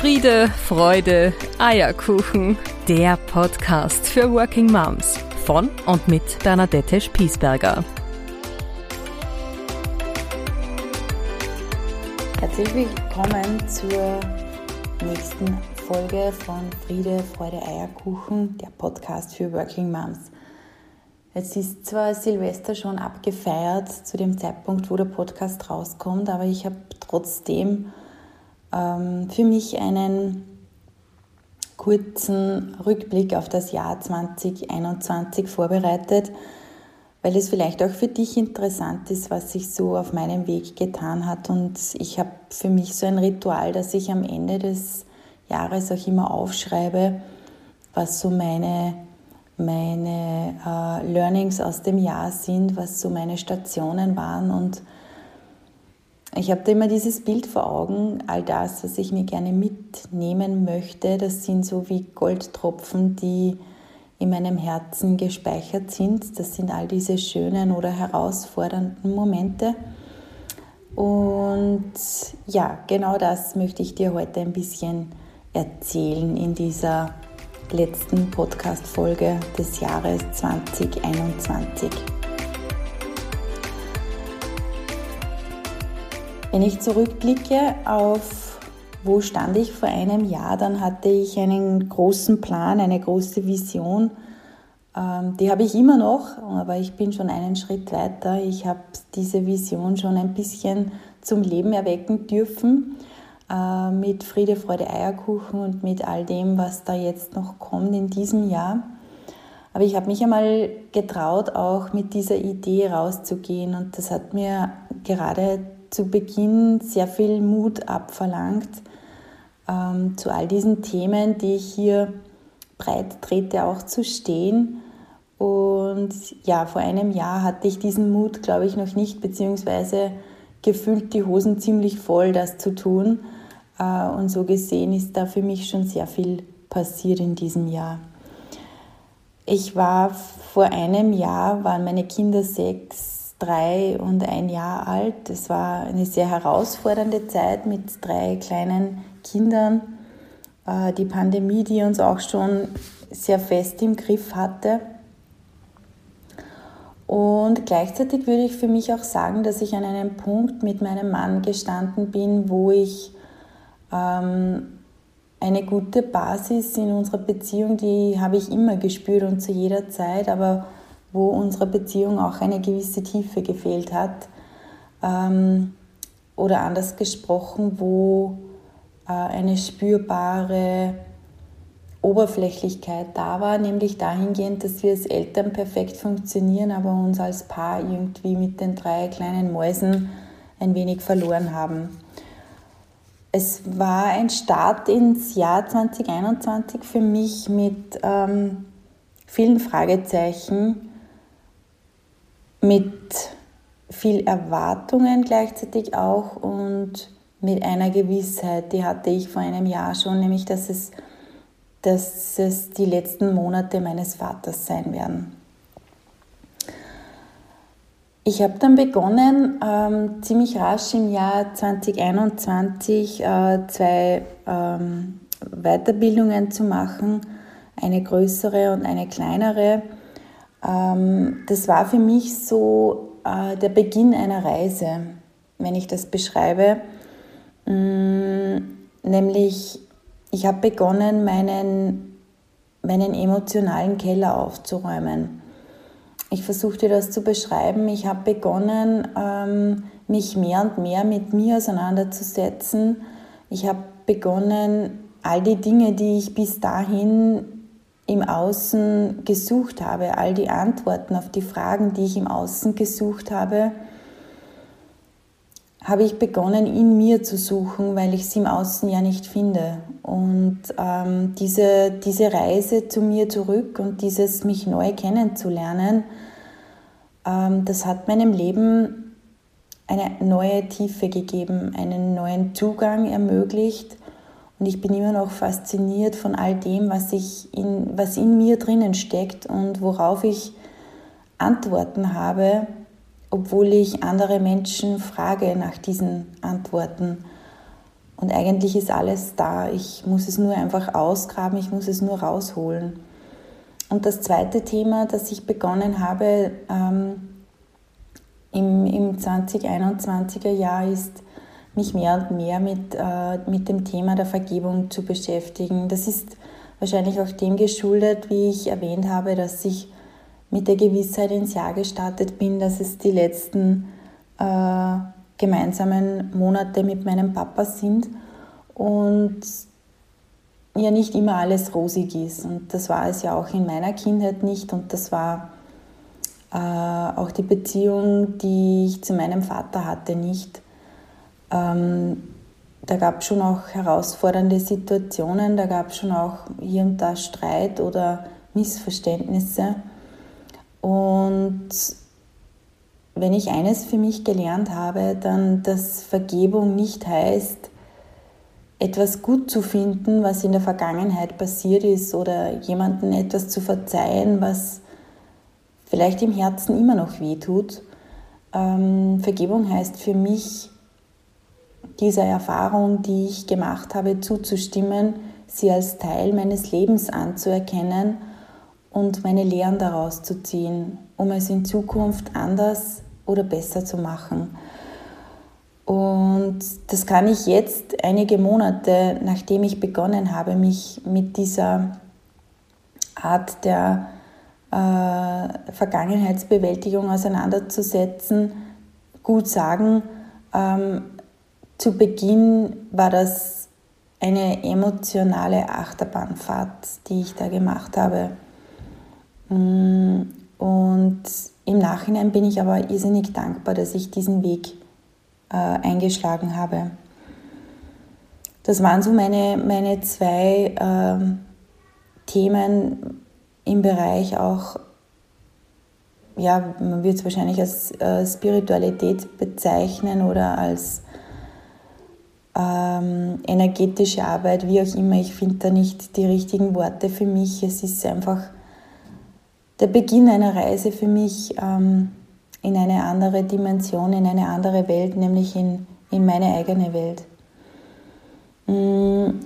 Friede, Freude, Eierkuchen. Der Podcast für Working Moms von und mit Bernadette Spiesberger. Herzlich willkommen zur nächsten Folge von Friede, Freude, Eierkuchen, der Podcast für Working Moms. Jetzt ist zwar Silvester schon abgefeiert zu dem Zeitpunkt, wo der Podcast rauskommt, aber ich habe trotzdem für mich einen kurzen Rückblick auf das Jahr 2021 vorbereitet, weil es vielleicht auch für dich interessant ist, was sich so auf meinem Weg getan hat. Und ich habe für mich so ein Ritual, dass ich am Ende des Jahres auch immer aufschreibe, was so meine, meine äh, Learnings aus dem Jahr sind, was so meine Stationen waren und ich habe da immer dieses Bild vor Augen, all das, was ich mir gerne mitnehmen möchte, das sind so wie Goldtropfen, die in meinem Herzen gespeichert sind. Das sind all diese schönen oder herausfordernden Momente. Und ja, genau das möchte ich dir heute ein bisschen erzählen in dieser letzten Podcast-Folge des Jahres 2021. Wenn ich zurückblicke auf, wo stand ich vor einem Jahr, dann hatte ich einen großen Plan, eine große Vision. Ähm, die habe ich immer noch, aber ich bin schon einen Schritt weiter. Ich habe diese Vision schon ein bisschen zum Leben erwecken dürfen äh, mit Friede, Freude, Eierkuchen und mit all dem, was da jetzt noch kommt in diesem Jahr. Aber ich habe mich einmal getraut, auch mit dieser Idee rauszugehen und das hat mir gerade zu Beginn sehr viel Mut abverlangt, ähm, zu all diesen Themen, die ich hier breit trete, auch zu stehen. Und ja, vor einem Jahr hatte ich diesen Mut, glaube ich, noch nicht, beziehungsweise gefühlt die Hosen ziemlich voll, das zu tun. Äh, und so gesehen ist da für mich schon sehr viel passiert in diesem Jahr. Ich war vor einem Jahr, waren meine Kinder sechs, drei und ein Jahr alt. Es war eine sehr herausfordernde Zeit mit drei kleinen Kindern. Äh, die Pandemie, die uns auch schon sehr fest im Griff hatte. Und gleichzeitig würde ich für mich auch sagen, dass ich an einem Punkt mit meinem Mann gestanden bin, wo ich ähm, eine gute Basis in unserer Beziehung, die habe ich immer gespürt und zu jeder Zeit, aber wo unserer Beziehung auch eine gewisse Tiefe gefehlt hat. Ähm, oder anders gesprochen, wo äh, eine spürbare Oberflächlichkeit da war, nämlich dahingehend, dass wir als Eltern perfekt funktionieren, aber uns als Paar irgendwie mit den drei kleinen Mäusen ein wenig verloren haben. Es war ein Start ins Jahr 2021 für mich mit ähm, vielen Fragezeichen, mit viel Erwartungen gleichzeitig auch und mit einer Gewissheit, die hatte ich vor einem Jahr schon, nämlich dass es, dass es die letzten Monate meines Vaters sein werden. Ich habe dann begonnen, ähm, ziemlich rasch im Jahr 2021 äh, zwei ähm, Weiterbildungen zu machen, eine größere und eine kleinere das war für mich so äh, der Beginn einer Reise, wenn ich das beschreibe. Mm, nämlich, ich habe begonnen, meinen, meinen emotionalen Keller aufzuräumen. Ich versuchte das zu beschreiben. Ich habe begonnen, ähm, mich mehr und mehr mit mir auseinanderzusetzen. Ich habe begonnen, all die Dinge, die ich bis dahin im Außen gesucht habe, all die Antworten auf die Fragen, die ich im Außen gesucht habe, habe ich begonnen, in mir zu suchen, weil ich sie im Außen ja nicht finde. Und ähm, diese, diese Reise zu mir zurück und dieses mich neu kennenzulernen, ähm, das hat meinem Leben eine neue Tiefe gegeben, einen neuen Zugang ermöglicht und ich bin immer noch fasziniert von all dem, was, ich in, was in mir drinnen steckt und worauf ich Antworten habe, obwohl ich andere Menschen frage nach diesen Antworten. Und eigentlich ist alles da. Ich muss es nur einfach ausgraben, ich muss es nur rausholen. Und das zweite Thema, das ich begonnen habe ähm, im, im 2021er Jahr, ist, mich mehr und mehr mit, äh, mit dem Thema der Vergebung zu beschäftigen. Das ist wahrscheinlich auch dem geschuldet, wie ich erwähnt habe, dass ich mit der Gewissheit ins Jahr gestartet bin, dass es die letzten äh, gemeinsamen Monate mit meinem Papa sind und ja nicht immer alles rosig ist. Und das war es ja auch in meiner Kindheit nicht und das war äh, auch die Beziehung, die ich zu meinem Vater hatte, nicht. Ähm, da gab es schon auch herausfordernde Situationen, da gab es schon auch hier und da Streit oder Missverständnisse. Und wenn ich eines für mich gelernt habe, dann, dass Vergebung nicht heißt, etwas gut zu finden, was in der Vergangenheit passiert ist oder jemandem etwas zu verzeihen, was vielleicht im Herzen immer noch weh tut. Ähm, Vergebung heißt für mich, dieser Erfahrung, die ich gemacht habe, zuzustimmen, sie als Teil meines Lebens anzuerkennen und meine Lehren daraus zu ziehen, um es in Zukunft anders oder besser zu machen. Und das kann ich jetzt einige Monate, nachdem ich begonnen habe, mich mit dieser Art der äh, Vergangenheitsbewältigung auseinanderzusetzen, gut sagen. Ähm, zu Beginn war das eine emotionale Achterbahnfahrt, die ich da gemacht habe. Mm, und im Nachhinein bin ich aber irrsinnig dankbar, dass ich diesen Weg äh, eingeschlagen habe. Das waren so meine, meine zwei äh, Themen im Bereich auch, ja, man wird es wahrscheinlich als äh, Spiritualität bezeichnen oder als ähm, energetische Arbeit, wie auch immer. Ich finde da nicht die richtigen Worte für mich. Es ist einfach der Beginn einer Reise für mich ähm, in eine andere Dimension, in eine andere Welt, nämlich in, in meine eigene Welt. Mhm.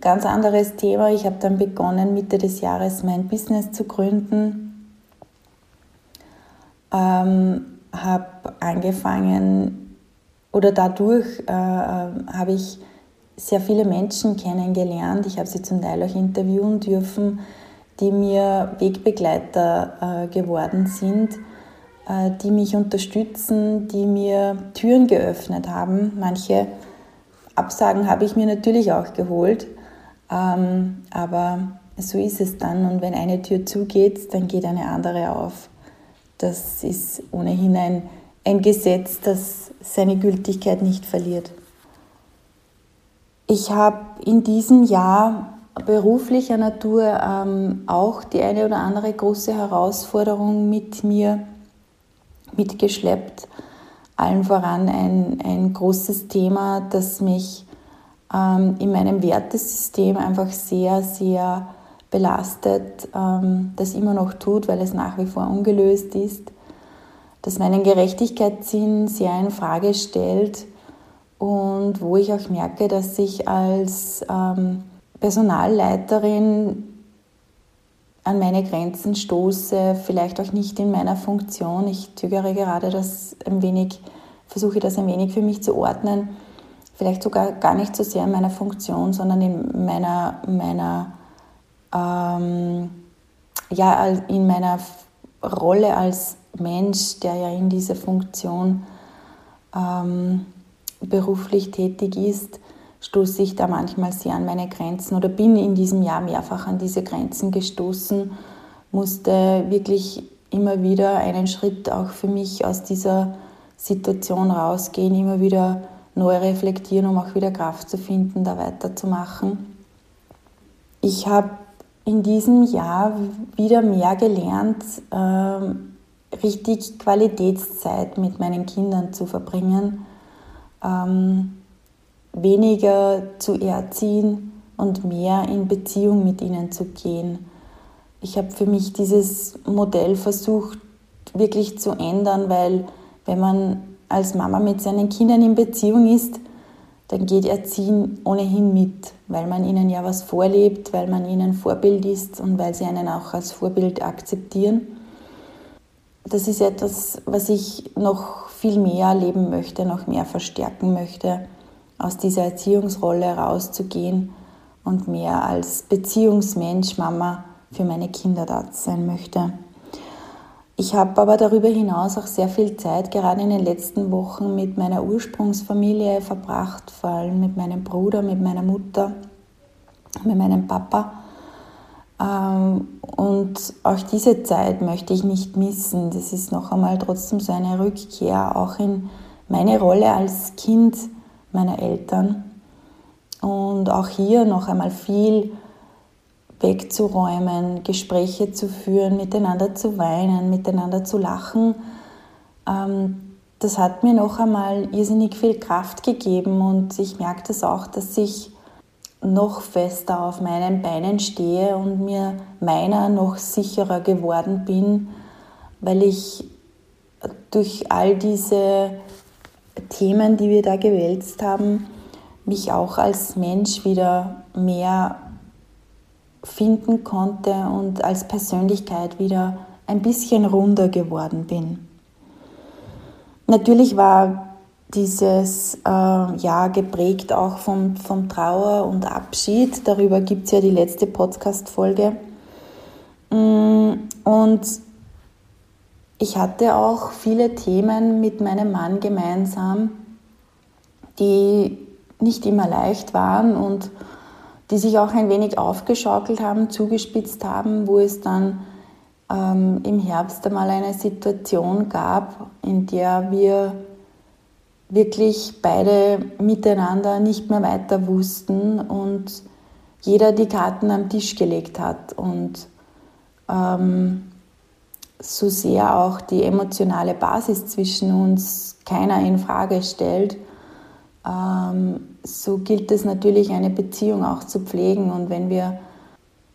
Ganz anderes Thema. Ich habe dann begonnen, Mitte des Jahres mein Business zu gründen. Ähm, habe angefangen oder dadurch äh, äh, habe ich sehr viele Menschen kennengelernt. Ich habe sie zum Teil auch interviewen dürfen die mir Wegbegleiter äh, geworden sind, äh, die mich unterstützen, die mir Türen geöffnet haben. Manche Absagen habe ich mir natürlich auch geholt, ähm, aber so ist es dann. Und wenn eine Tür zugeht, dann geht eine andere auf. Das ist ohnehin ein, ein Gesetz, das seine Gültigkeit nicht verliert. Ich habe in diesem Jahr beruflicher Natur ähm, auch die eine oder andere große Herausforderung mit mir mitgeschleppt. Allen voran ein, ein großes Thema, das mich ähm, in meinem Wertesystem einfach sehr, sehr belastet, ähm, das immer noch tut, weil es nach wie vor ungelöst ist, das meinen Gerechtigkeitssinn sehr in Frage stellt und wo ich auch merke, dass ich als ähm, Personalleiterin an meine Grenzen stoße, vielleicht auch nicht in meiner Funktion. Ich zögere gerade das ein wenig, versuche das ein wenig für mich zu ordnen. Vielleicht sogar gar nicht so sehr in meiner Funktion, sondern in meiner, meiner, ähm, ja, in meiner Rolle als Mensch, der ja in dieser Funktion ähm, beruflich tätig ist stoße ich da manchmal sehr an meine Grenzen oder bin in diesem Jahr mehrfach an diese Grenzen gestoßen, musste wirklich immer wieder einen Schritt auch für mich aus dieser Situation rausgehen, immer wieder neu reflektieren, um auch wieder Kraft zu finden, da weiterzumachen. Ich habe in diesem Jahr wieder mehr gelernt, äh, richtig Qualitätszeit mit meinen Kindern zu verbringen. Ähm, weniger zu erziehen und mehr in Beziehung mit ihnen zu gehen. Ich habe für mich dieses Modell versucht wirklich zu ändern, weil wenn man als Mama mit seinen Kindern in Beziehung ist, dann geht Erziehen ohnehin mit, weil man ihnen ja was vorlebt, weil man ihnen Vorbild ist und weil sie einen auch als Vorbild akzeptieren. Das ist etwas, was ich noch viel mehr leben möchte, noch mehr verstärken möchte, aus dieser Erziehungsrolle rauszugehen und mehr als Beziehungsmensch, Mama für meine Kinder da sein möchte. Ich habe aber darüber hinaus auch sehr viel Zeit, gerade in den letzten Wochen, mit meiner Ursprungsfamilie verbracht, vor allem mit meinem Bruder, mit meiner Mutter, mit meinem Papa. Ähm, und auch diese Zeit möchte ich nicht missen. Das ist noch einmal trotzdem so eine Rückkehr auch in meine Rolle als Kind meiner Eltern. Und auch hier noch einmal viel wegzuräumen, Gespräche zu führen, miteinander zu weinen, miteinander zu lachen. Ähm, das hat mir noch einmal irrsinnig viel Kraft gegeben und ich merke das auch, dass ich noch fester auf meinen Beinen stehe und mir meiner noch sicherer geworden bin, weil ich durch all diese Themen, die wir da gewälzt haben, mich auch als Mensch wieder mehr finden konnte und als Persönlichkeit wieder ein bisschen runder geworden bin. Natürlich war dieses äh, Jahr geprägt auch vom, vom Trauer und Abschied. Darüber gibt es ja die letzte Podcast-Folge. Mm, und ich hatte auch viele Themen mit meinem Mann gemeinsam, die nicht immer leicht waren und die sich auch ein wenig aufgeschaukelt haben, zugespitzt haben, wo es dann ähm, im Herbst einmal eine Situation gab, in der wir wirklich beide miteinander nicht mehr weiter wussten und jeder die Karten am Tisch gelegt hat und ähm, so sehr auch die emotionale Basis zwischen uns keiner in Frage stellt ähm, so gilt es natürlich, eine Beziehung auch zu pflegen. Und wenn wir,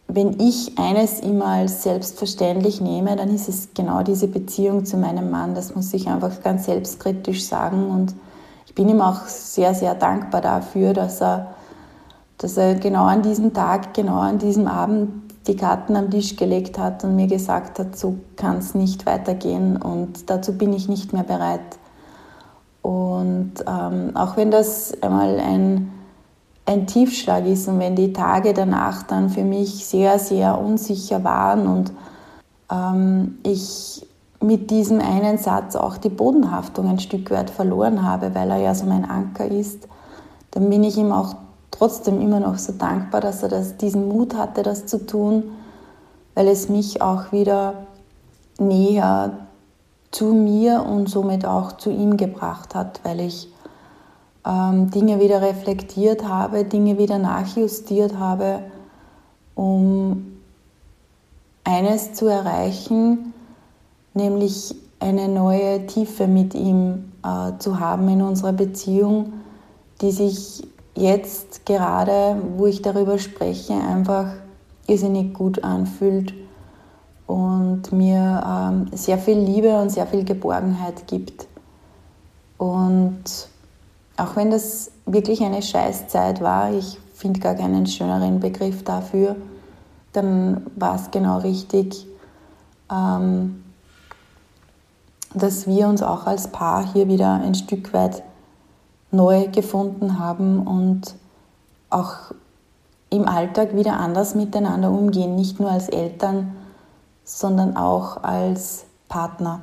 wenn ich eines immer als selbstverständlich nehme, dann ist es genau diese Beziehung zu meinem Mann. Das muss ich einfach ganz selbstkritisch sagen. Und ich bin ihm auch sehr, sehr dankbar dafür, dass er, dass er genau an diesem Tag, genau an diesem Abend die Karten am Tisch gelegt hat und mir gesagt hat, so kann es nicht weitergehen und dazu bin ich nicht mehr bereit. Und ähm, auch wenn das einmal ein, ein Tiefschlag ist und wenn die Tage danach dann für mich sehr, sehr unsicher waren und ähm, ich mit diesem einen Satz auch die Bodenhaftung ein Stück weit verloren habe, weil er ja so mein Anker ist, dann bin ich ihm auch trotzdem immer noch so dankbar, dass er das, diesen Mut hatte, das zu tun, weil es mich auch wieder näher zu mir und somit auch zu ihm gebracht hat, weil ich Dinge wieder reflektiert habe, Dinge wieder nachjustiert habe, um eines zu erreichen, nämlich eine neue Tiefe mit ihm äh, zu haben in unserer Beziehung, die sich jetzt gerade, wo ich darüber spreche, einfach irrsinnig gut anfühlt und mir ähm, sehr viel Liebe und sehr viel Geborgenheit gibt. Und auch wenn das wirklich eine Scheißzeit war, ich finde gar keinen schöneren Begriff dafür, dann war es genau richtig, ähm, dass wir uns auch als Paar hier wieder ein Stück weit neu gefunden haben und auch im Alltag wieder anders miteinander umgehen, nicht nur als Eltern, sondern auch als Partner.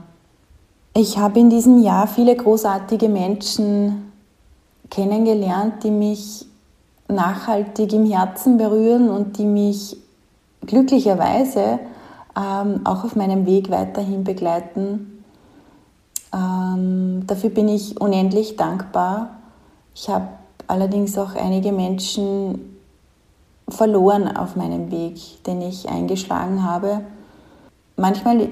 Ich habe in diesem Jahr viele großartige Menschen kennengelernt, die mich nachhaltig im Herzen berühren und die mich glücklicherweise ähm, auch auf meinem Weg weiterhin begleiten. Ähm, dafür bin ich unendlich dankbar. Ich habe allerdings auch einige Menschen verloren auf meinem Weg, den ich eingeschlagen habe manchmal,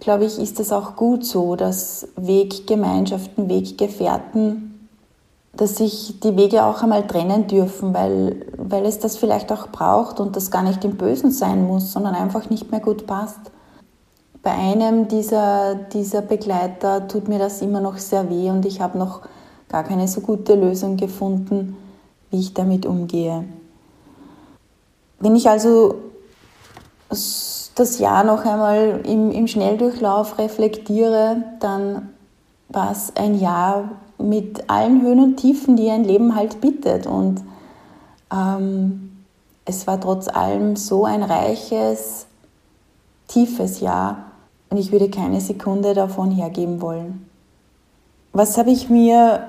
glaube ich, ist es auch gut so, dass Weggemeinschaften, Weggefährten, dass sich die Wege auch einmal trennen dürfen, weil, weil es das vielleicht auch braucht und das gar nicht im Bösen sein muss, sondern einfach nicht mehr gut passt. Bei einem dieser, dieser Begleiter tut mir das immer noch sehr weh und ich habe noch gar keine so gute Lösung gefunden, wie ich damit umgehe. Wenn ich also das Jahr noch einmal im, im Schnelldurchlauf reflektiere, dann war es ein Jahr mit allen Höhen und Tiefen, die ein Leben halt bietet. Und ähm, es war trotz allem so ein reiches, tiefes Jahr und ich würde keine Sekunde davon hergeben wollen. Was habe ich mir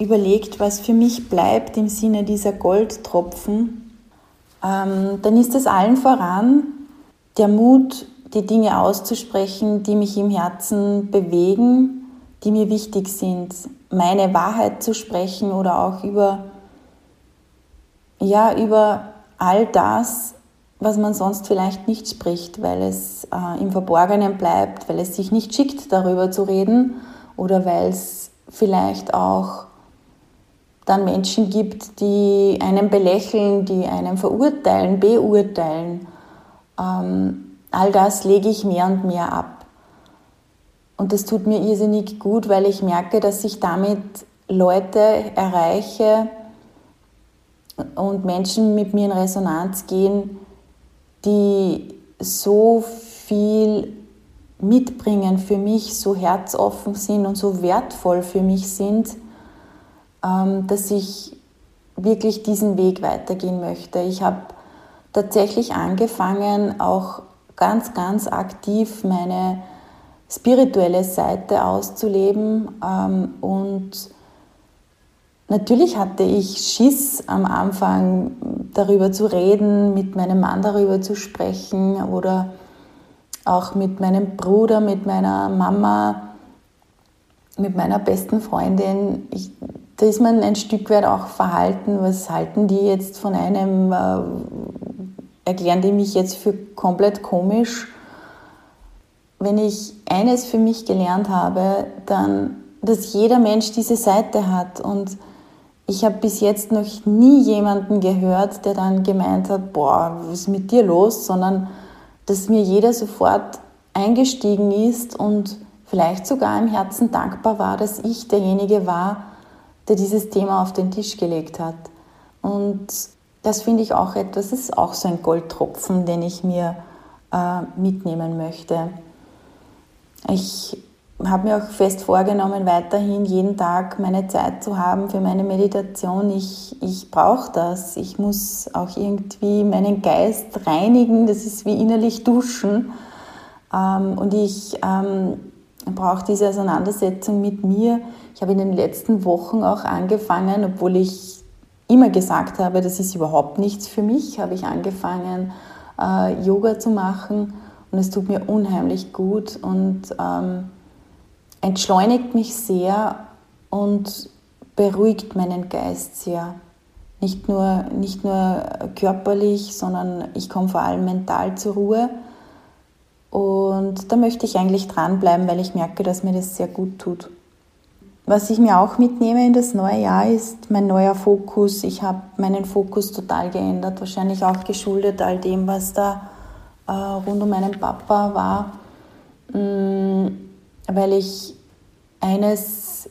überlegt, was für mich bleibt im Sinne dieser Goldtropfen? Ähm, dann ist es allen voran der Mut, die Dinge auszusprechen, die mich im Herzen bewegen, die mir wichtig sind, meine Wahrheit zu sprechen oder auch über, ja, über all das, was man sonst vielleicht nicht spricht, weil es äh, im Verborgenen bleibt, weil es sich nicht schickt, darüber zu reden oder weil es vielleicht auch dann Menschen gibt, die einen belächeln, die einen verurteilen, beurteilen. Ähm, all das lege ich mehr und mehr ab. Und das tut mir irrsinnig gut, weil ich merke, dass ich damit Leute erreiche und Menschen mit mir in Resonanz gehen, die so viel mitbringen für mich, so herzoffen sind und so wertvoll für mich sind, ähm, dass ich wirklich diesen Weg weitergehen möchte. Ich habe tatsächlich angefangen, auch ganz, ganz aktiv meine spirituelle Seite auszuleben ähm, und Natürlich hatte ich Schiss am Anfang darüber zu reden, mit meinem Mann darüber zu sprechen oder auch mit meinem Bruder, mit meiner Mama, mit meiner besten Freundin. Ich, da ist man ein Stück weit auch verhalten. Was halten die jetzt von einem? Äh, erklären die mich jetzt für komplett komisch? Wenn ich eines für mich gelernt habe, dann, dass jeder Mensch diese Seite hat und ich habe bis jetzt noch nie jemanden gehört, der dann gemeint hat, boah, was ist mit dir los, sondern dass mir jeder sofort eingestiegen ist und vielleicht sogar im Herzen dankbar war, dass ich derjenige war, der dieses Thema auf den Tisch gelegt hat. Und das finde ich auch etwas, ist auch so ein Goldtropfen, den ich mir äh, mitnehmen möchte. Ich habe mir auch fest vorgenommen, weiterhin jeden Tag meine Zeit zu haben für meine Meditation. Ich, ich brauche das. Ich muss auch irgendwie meinen Geist reinigen. Das ist wie innerlich duschen. Ähm, und ich ähm, brauche diese Auseinandersetzung mit mir. Ich habe in den letzten Wochen auch angefangen, obwohl ich immer gesagt habe, das ist überhaupt nichts für mich, habe ich angefangen, äh, Yoga zu machen. Und es tut mir unheimlich gut. Und ähm, entschleunigt mich sehr und beruhigt meinen Geist sehr. Nicht nur, nicht nur körperlich, sondern ich komme vor allem mental zur Ruhe. Und da möchte ich eigentlich dranbleiben, weil ich merke, dass mir das sehr gut tut. Was ich mir auch mitnehme in das neue Jahr ist mein neuer Fokus. Ich habe meinen Fokus total geändert, wahrscheinlich auch geschuldet all dem, was da äh, rund um meinen Papa war. Mm, weil ich eines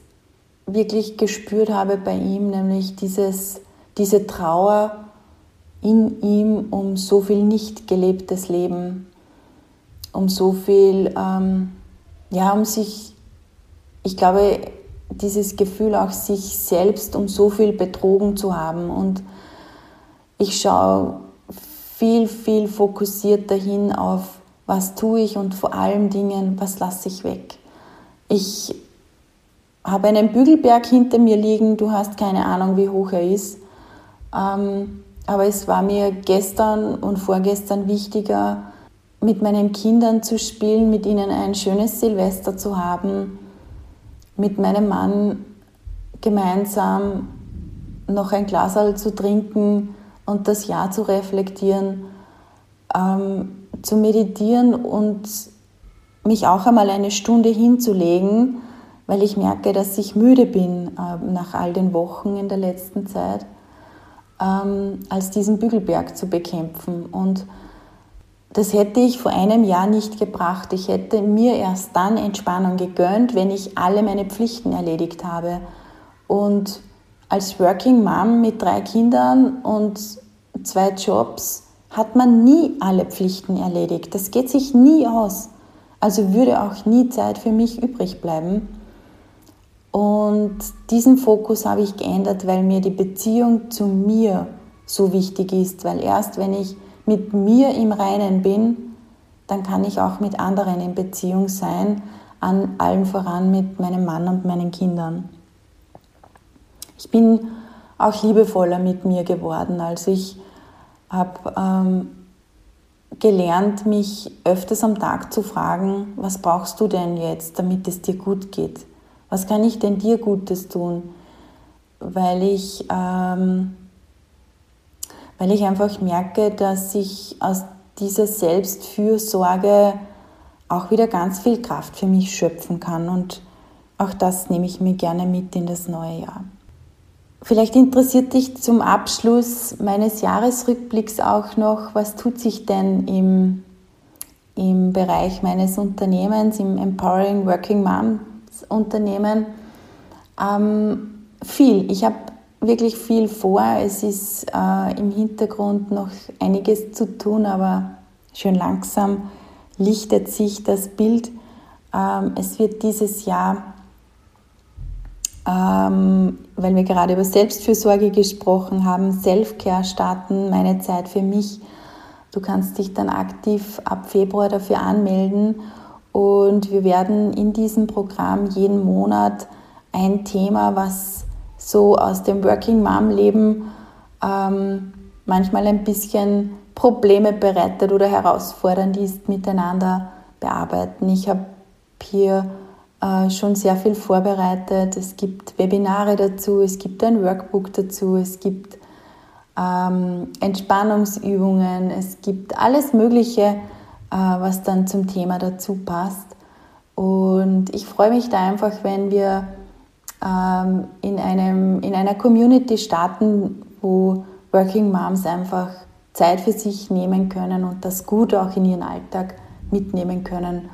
wirklich gespürt habe bei ihm, nämlich dieses, diese Trauer in ihm um so viel nicht gelebtes Leben, um so viel, ähm, ja, um sich, ich glaube, dieses Gefühl auch sich selbst um so viel betrogen zu haben. Und ich schaue viel, viel fokussierter hin auf, was tue ich und vor allem Dingen, was lasse ich weg. Ich habe einen Bügelberg hinter mir liegen, du hast keine Ahnung, wie hoch er ist. Ähm, aber es war mir gestern und vorgestern wichtiger, mit meinen Kindern zu spielen, mit ihnen ein schönes Silvester zu haben, mit meinem Mann gemeinsam noch ein Glas zu trinken und das Jahr zu reflektieren, ähm, zu meditieren und mich auch einmal eine Stunde hinzulegen weil ich merke, dass ich müde bin äh, nach all den Wochen in der letzten Zeit, ähm, als diesen Bügelberg zu bekämpfen. Und das hätte ich vor einem Jahr nicht gebracht. Ich hätte mir erst dann Entspannung gegönnt, wenn ich alle meine Pflichten erledigt habe. Und als Working Mom mit drei Kindern und zwei Jobs hat man nie alle Pflichten erledigt. Das geht sich nie aus. Also würde auch nie Zeit für mich übrig bleiben. Und diesen Fokus habe ich geändert, weil mir die Beziehung zu mir so wichtig ist, weil erst wenn ich mit mir im Reinen bin, dann kann ich auch mit anderen in Beziehung sein, an allem voran mit meinem Mann und meinen Kindern. Ich bin auch liebevoller mit mir geworden. Also ich habe ähm, gelernt, mich öfters am Tag zu fragen, was brauchst du denn jetzt, damit es dir gut geht? Was kann ich denn dir Gutes tun? Weil ich, ähm, weil ich einfach merke, dass ich aus dieser Selbstfürsorge auch wieder ganz viel Kraft für mich schöpfen kann. Und auch das nehme ich mir gerne mit in das neue Jahr. Vielleicht interessiert dich zum Abschluss meines Jahresrückblicks auch noch, was tut sich denn im, im Bereich meines Unternehmens, im Empowering Working Moms Unternehmen. Ähm, viel. Ich habe wirklich viel vor. Es ist äh, im Hintergrund noch einiges zu tun, aber schön langsam lichtet sich das Bild. Ähm, es wird dieses Jahr ähm, weil wir gerade über Selbstfürsorge gesprochen haben, Selfcare starten, meine Zeit für mich. Du kannst dich dann aktiv ab Februar dafür anmelden und wir werden in diesem Programm jeden Monat ein Thema, was so aus dem Working Mom Leben ähm, manchmal ein bisschen Probleme bereitet oder herausfordernd ist, miteinander bearbeiten. Ich habe hier schon sehr viel vorbereitet. Es gibt Webinare dazu, es gibt ein Workbook dazu, es gibt ähm, Entspannungsübungen, es gibt alles Mögliche, äh, was dann zum Thema dazu passt. Und ich freue mich da einfach, wenn wir ähm, in, einem, in einer Community starten, wo Working Moms einfach Zeit für sich nehmen können und das gut auch in ihren Alltag mitnehmen können.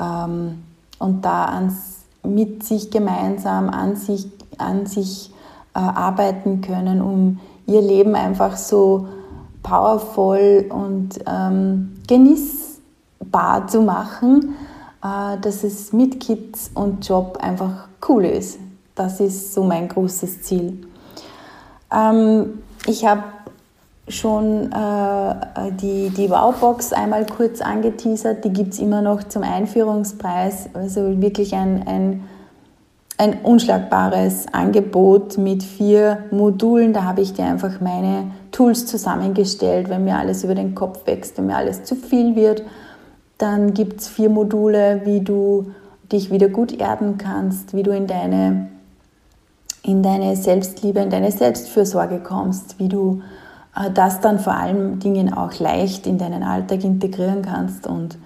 Ähm, und da ans, mit sich gemeinsam an sich, an sich äh, arbeiten können, um ihr Leben einfach so powervoll und ähm, genießbar zu machen, äh, dass es mit Kids und Job einfach cool ist. Das ist so mein großes Ziel. Ähm, ich habe schon äh, die, die Wowbox einmal kurz angeteasert. Die gibt es immer noch zum Einführungspreis. Also wirklich ein, ein, ein unschlagbares Angebot mit vier Modulen. Da habe ich dir einfach meine Tools zusammengestellt. Wenn mir alles über den Kopf wächst, wenn mir alles zu viel wird, dann gibt es vier Module, wie du dich wieder gut erden kannst, wie du in deine, in deine Selbstliebe, in deine Selbstfürsorge kommst, wie du das dann vor allen Dingen auch leicht in deinen Alltag integrieren kannst und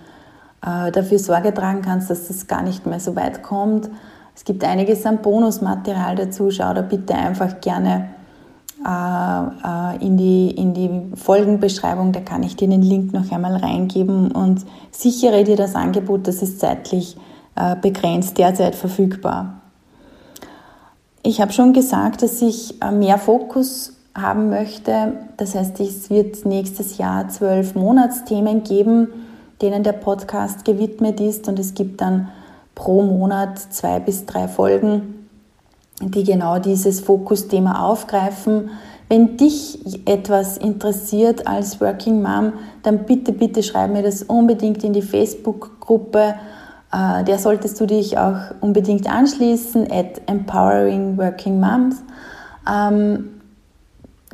äh, dafür Sorge tragen kannst, dass das gar nicht mehr so weit kommt. Es gibt einiges an Bonusmaterial dazu. Schau da bitte einfach gerne äh, in die, in die Folgenbeschreibung. Da kann ich dir den Link noch einmal reingeben und sichere dir das Angebot. Das ist zeitlich begrenzt derzeit verfügbar. Ich habe schon gesagt, dass ich mehr Fokus haben möchte. Das heißt, es wird nächstes Jahr zwölf Monatsthemen geben, denen der Podcast gewidmet ist und es gibt dann pro Monat zwei bis drei Folgen, die genau dieses Fokusthema aufgreifen. Wenn dich etwas interessiert als Working Mom, dann bitte, bitte schreib mir das unbedingt in die Facebook-Gruppe. Äh, der solltest du dich auch unbedingt anschließen, at Empowering Working Moms.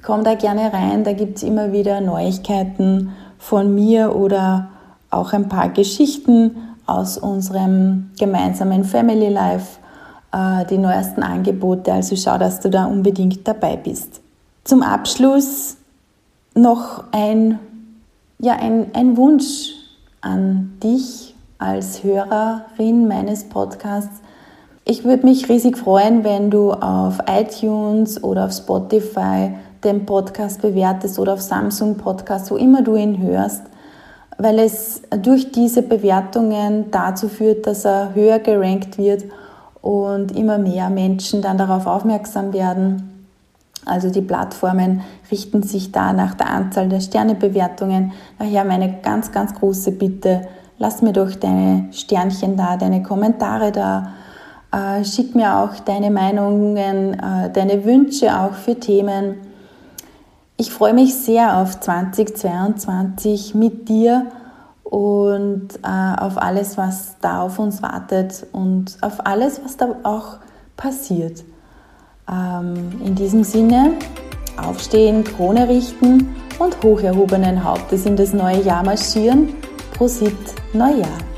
Komm da gerne rein, da gibt es immer wieder Neuigkeiten von mir oder auch ein paar Geschichten aus unserem gemeinsamen Family Life, äh, die neuesten Angebote. Also schau, dass du da unbedingt dabei bist. Zum Abschluss noch ein, ja, ein, ein Wunsch an dich als Hörerin meines Podcasts. Ich würde mich riesig freuen, wenn du auf iTunes oder auf Spotify den Podcast bewertest oder auf Samsung Podcast, wo immer du ihn hörst, weil es durch diese Bewertungen dazu führt, dass er höher gerankt wird und immer mehr Menschen dann darauf aufmerksam werden. Also die Plattformen richten sich da nach der Anzahl der Sternebewertungen. Daher meine ganz, ganz große Bitte, lass mir doch deine Sternchen da, deine Kommentare da. Äh, schick mir auch deine Meinungen, äh, deine Wünsche auch für Themen. Ich freue mich sehr auf 2022 mit dir und äh, auf alles, was da auf uns wartet und auf alles, was da auch passiert. Ähm, in diesem Sinne, aufstehen, Krone richten und hoch erhobenen Hauptes in das neue Jahr marschieren. Prosit Neujahr!